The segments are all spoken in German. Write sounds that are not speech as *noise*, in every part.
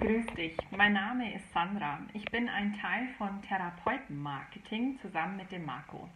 Grüß dich. Mein Name ist Sandra. Ich bin ein Teil von Therapeutenmarketing zusammen mit dem Marco.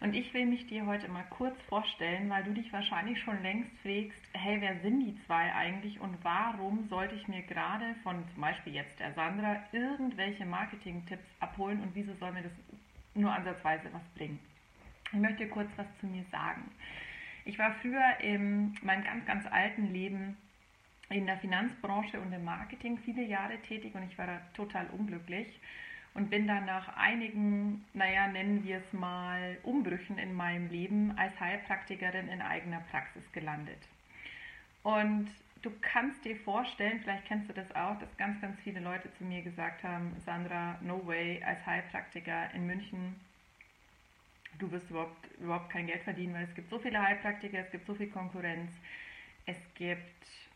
Und ich will mich dir heute mal kurz vorstellen, weil du dich wahrscheinlich schon längst fragst, hey, wer sind die zwei eigentlich und warum sollte ich mir gerade von zum Beispiel jetzt der Sandra irgendwelche Marketing-Tipps abholen und wieso soll mir das nur ansatzweise was bringen? Ich möchte kurz was zu mir sagen. Ich war früher in meinem ganz, ganz alten Leben in der Finanzbranche und im Marketing viele Jahre tätig und ich war da total unglücklich und bin dann nach einigen, naja, nennen wir es mal, Umbrüchen in meinem Leben als Heilpraktikerin in eigener Praxis gelandet. Und du kannst dir vorstellen, vielleicht kennst du das auch, dass ganz, ganz viele Leute zu mir gesagt haben, Sandra, no way, als Heilpraktiker in München, du wirst überhaupt, überhaupt kein Geld verdienen, weil es gibt so viele Heilpraktiker, es gibt so viel Konkurrenz, es gibt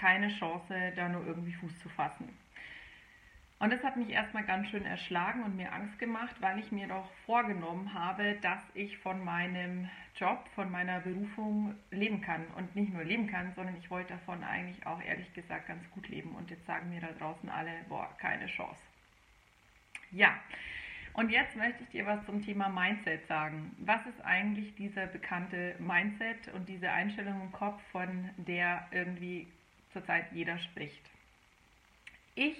keine Chance, da nur irgendwie Fuß zu fassen. Und das hat mich erstmal ganz schön erschlagen und mir Angst gemacht, weil ich mir doch vorgenommen habe, dass ich von meinem Job, von meiner Berufung leben kann. Und nicht nur leben kann, sondern ich wollte davon eigentlich auch ehrlich gesagt ganz gut leben. Und jetzt sagen mir da draußen alle, boah, keine Chance. Ja, und jetzt möchte ich dir was zum Thema Mindset sagen. Was ist eigentlich dieser bekannte Mindset und diese Einstellung im Kopf, von der irgendwie zurzeit jeder spricht? Ich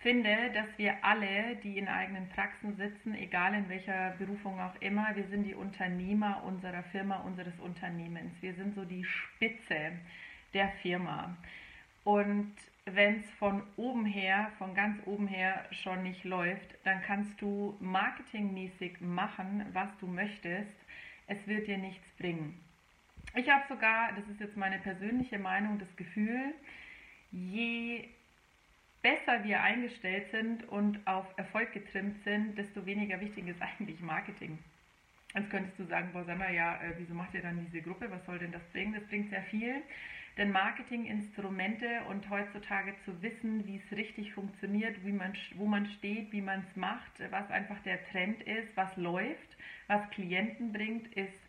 finde, dass wir alle, die in eigenen Praxen sitzen, egal in welcher Berufung auch immer, wir sind die Unternehmer unserer Firma, unseres Unternehmens. Wir sind so die Spitze der Firma. Und wenn es von oben her, von ganz oben her schon nicht läuft, dann kannst du marketingmäßig machen, was du möchtest. Es wird dir nichts bringen. Ich habe sogar, das ist jetzt meine persönliche Meinung, das Gefühl, je besser wir eingestellt sind und auf Erfolg getrimmt sind, desto weniger wichtig ist *laughs* eigentlich Marketing. Jetzt könntest du sagen, boah, Sandra, ja, äh, wieso macht ihr dann diese Gruppe? Was soll denn das bringen? Das bringt sehr viel. Denn Marketinginstrumente und heutzutage zu wissen, wie es richtig funktioniert, wie man, wo man steht, wie man es macht, was einfach der Trend ist, was läuft, was Klienten bringt, ist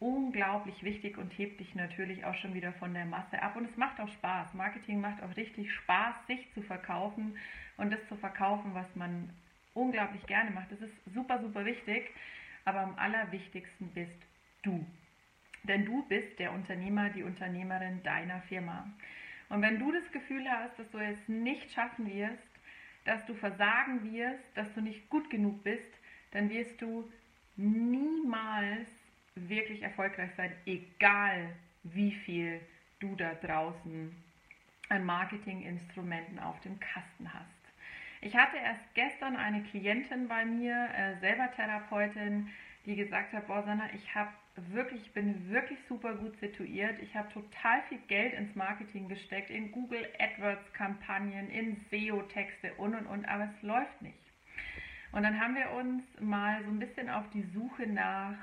unglaublich wichtig und hebt dich natürlich auch schon wieder von der Masse ab. Und es macht auch Spaß. Marketing macht auch richtig Spaß, sich zu verkaufen und das zu verkaufen, was man unglaublich gerne macht. Das ist super, super wichtig. Aber am allerwichtigsten bist du. Denn du bist der Unternehmer, die Unternehmerin deiner Firma. Und wenn du das Gefühl hast, dass du es nicht schaffen wirst, dass du versagen wirst, dass du nicht gut genug bist, dann wirst du niemals wirklich erfolgreich sein, egal wie viel du da draußen an Marketinginstrumenten auf dem Kasten hast. Ich hatte erst gestern eine Klientin bei mir, äh, selber Therapeutin, die gesagt hat, boah Sanna, ich habe wirklich, bin wirklich super gut situiert. Ich habe total viel Geld ins Marketing gesteckt, in Google AdWords Kampagnen, in SEO-Texte und und und, aber es läuft nicht. Und dann haben wir uns mal so ein bisschen auf die Suche nach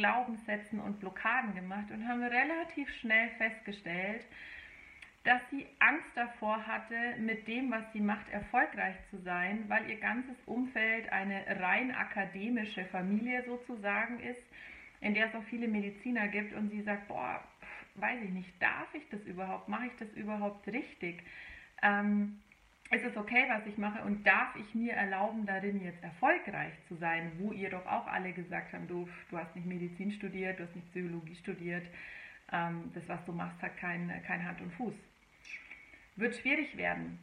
Glaubenssätzen und Blockaden gemacht und haben relativ schnell festgestellt, dass sie Angst davor hatte, mit dem, was sie macht, erfolgreich zu sein, weil ihr ganzes Umfeld eine rein akademische Familie sozusagen ist, in der es auch viele Mediziner gibt und sie sagt, boah, weiß ich nicht, darf ich das überhaupt, mache ich das überhaupt richtig? Ähm, ist es okay, was ich mache und darf ich mir erlauben, darin jetzt erfolgreich zu sein, wo ihr doch auch alle gesagt habt, du, du hast nicht Medizin studiert, du hast nicht Psychologie studiert, ähm, das, was du machst, hat kein, kein Hand und Fuß. Wird schwierig werden,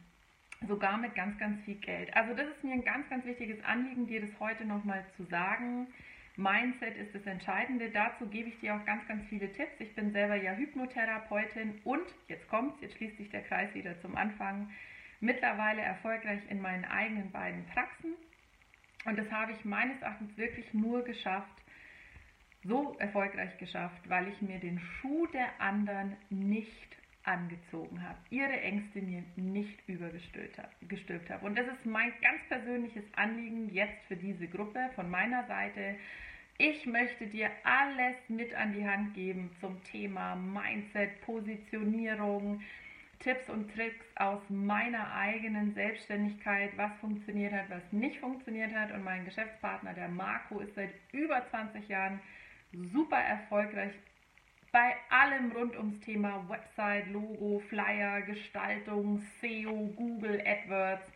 sogar mit ganz, ganz viel Geld. Also das ist mir ein ganz, ganz wichtiges Anliegen, dir das heute nochmal zu sagen. Mindset ist das Entscheidende. Dazu gebe ich dir auch ganz, ganz viele Tipps. Ich bin selber ja Hypnotherapeutin und jetzt kommt's, jetzt schließt sich der Kreis wieder zum Anfang mittlerweile erfolgreich in meinen eigenen beiden Praxen Und das habe ich meines Erachtens wirklich nur geschafft, so erfolgreich geschafft, weil ich mir den Schuh der anderen nicht angezogen habe, ihre Ängste mir nicht übergestülpt habe. Und das ist mein ganz persönliches Anliegen jetzt für diese Gruppe von meiner Seite. Ich möchte dir alles mit an die Hand geben zum Thema Mindset, Positionierung, Tipps und Tricks aus meiner eigenen Selbstständigkeit, was funktioniert hat, was nicht funktioniert hat. Und mein Geschäftspartner, der Marco, ist seit über 20 Jahren super erfolgreich bei allem rund ums Thema Website, Logo, Flyer, Gestaltung, SEO, Google, AdWords.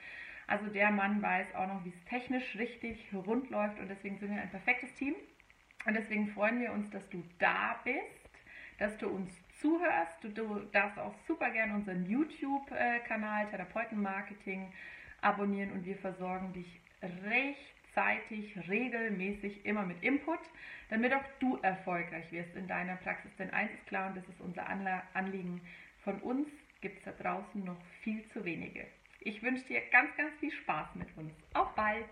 Also der Mann weiß auch noch, wie es technisch richtig rund läuft und deswegen sind wir ein perfektes Team. Und deswegen freuen wir uns, dass du da bist, dass du uns zuhörst. Du, du darfst auch super gerne unseren YouTube-Kanal Therapeutenmarketing abonnieren und wir versorgen dich rechtzeitig, regelmäßig, immer mit Input, damit auch du erfolgreich wirst in deiner Praxis. Denn eins ist klar und das ist unser Anliegen. Von uns gibt es da draußen noch viel zu wenige. Ich wünsche dir ganz, ganz viel Spaß mit uns. Auf bald!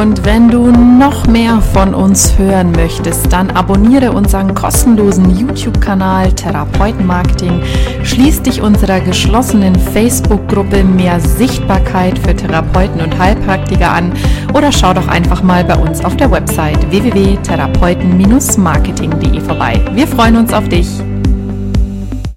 Und wenn du noch mehr von uns hören möchtest, dann abonniere unseren kostenlosen YouTube-Kanal Therapeutenmarketing, schließ dich unserer geschlossenen Facebook-Gruppe Mehr Sichtbarkeit für Therapeuten und Heilpraktiker an oder schau doch einfach mal bei uns auf der Website www.therapeuten-marketing.de vorbei. Wir freuen uns auf dich.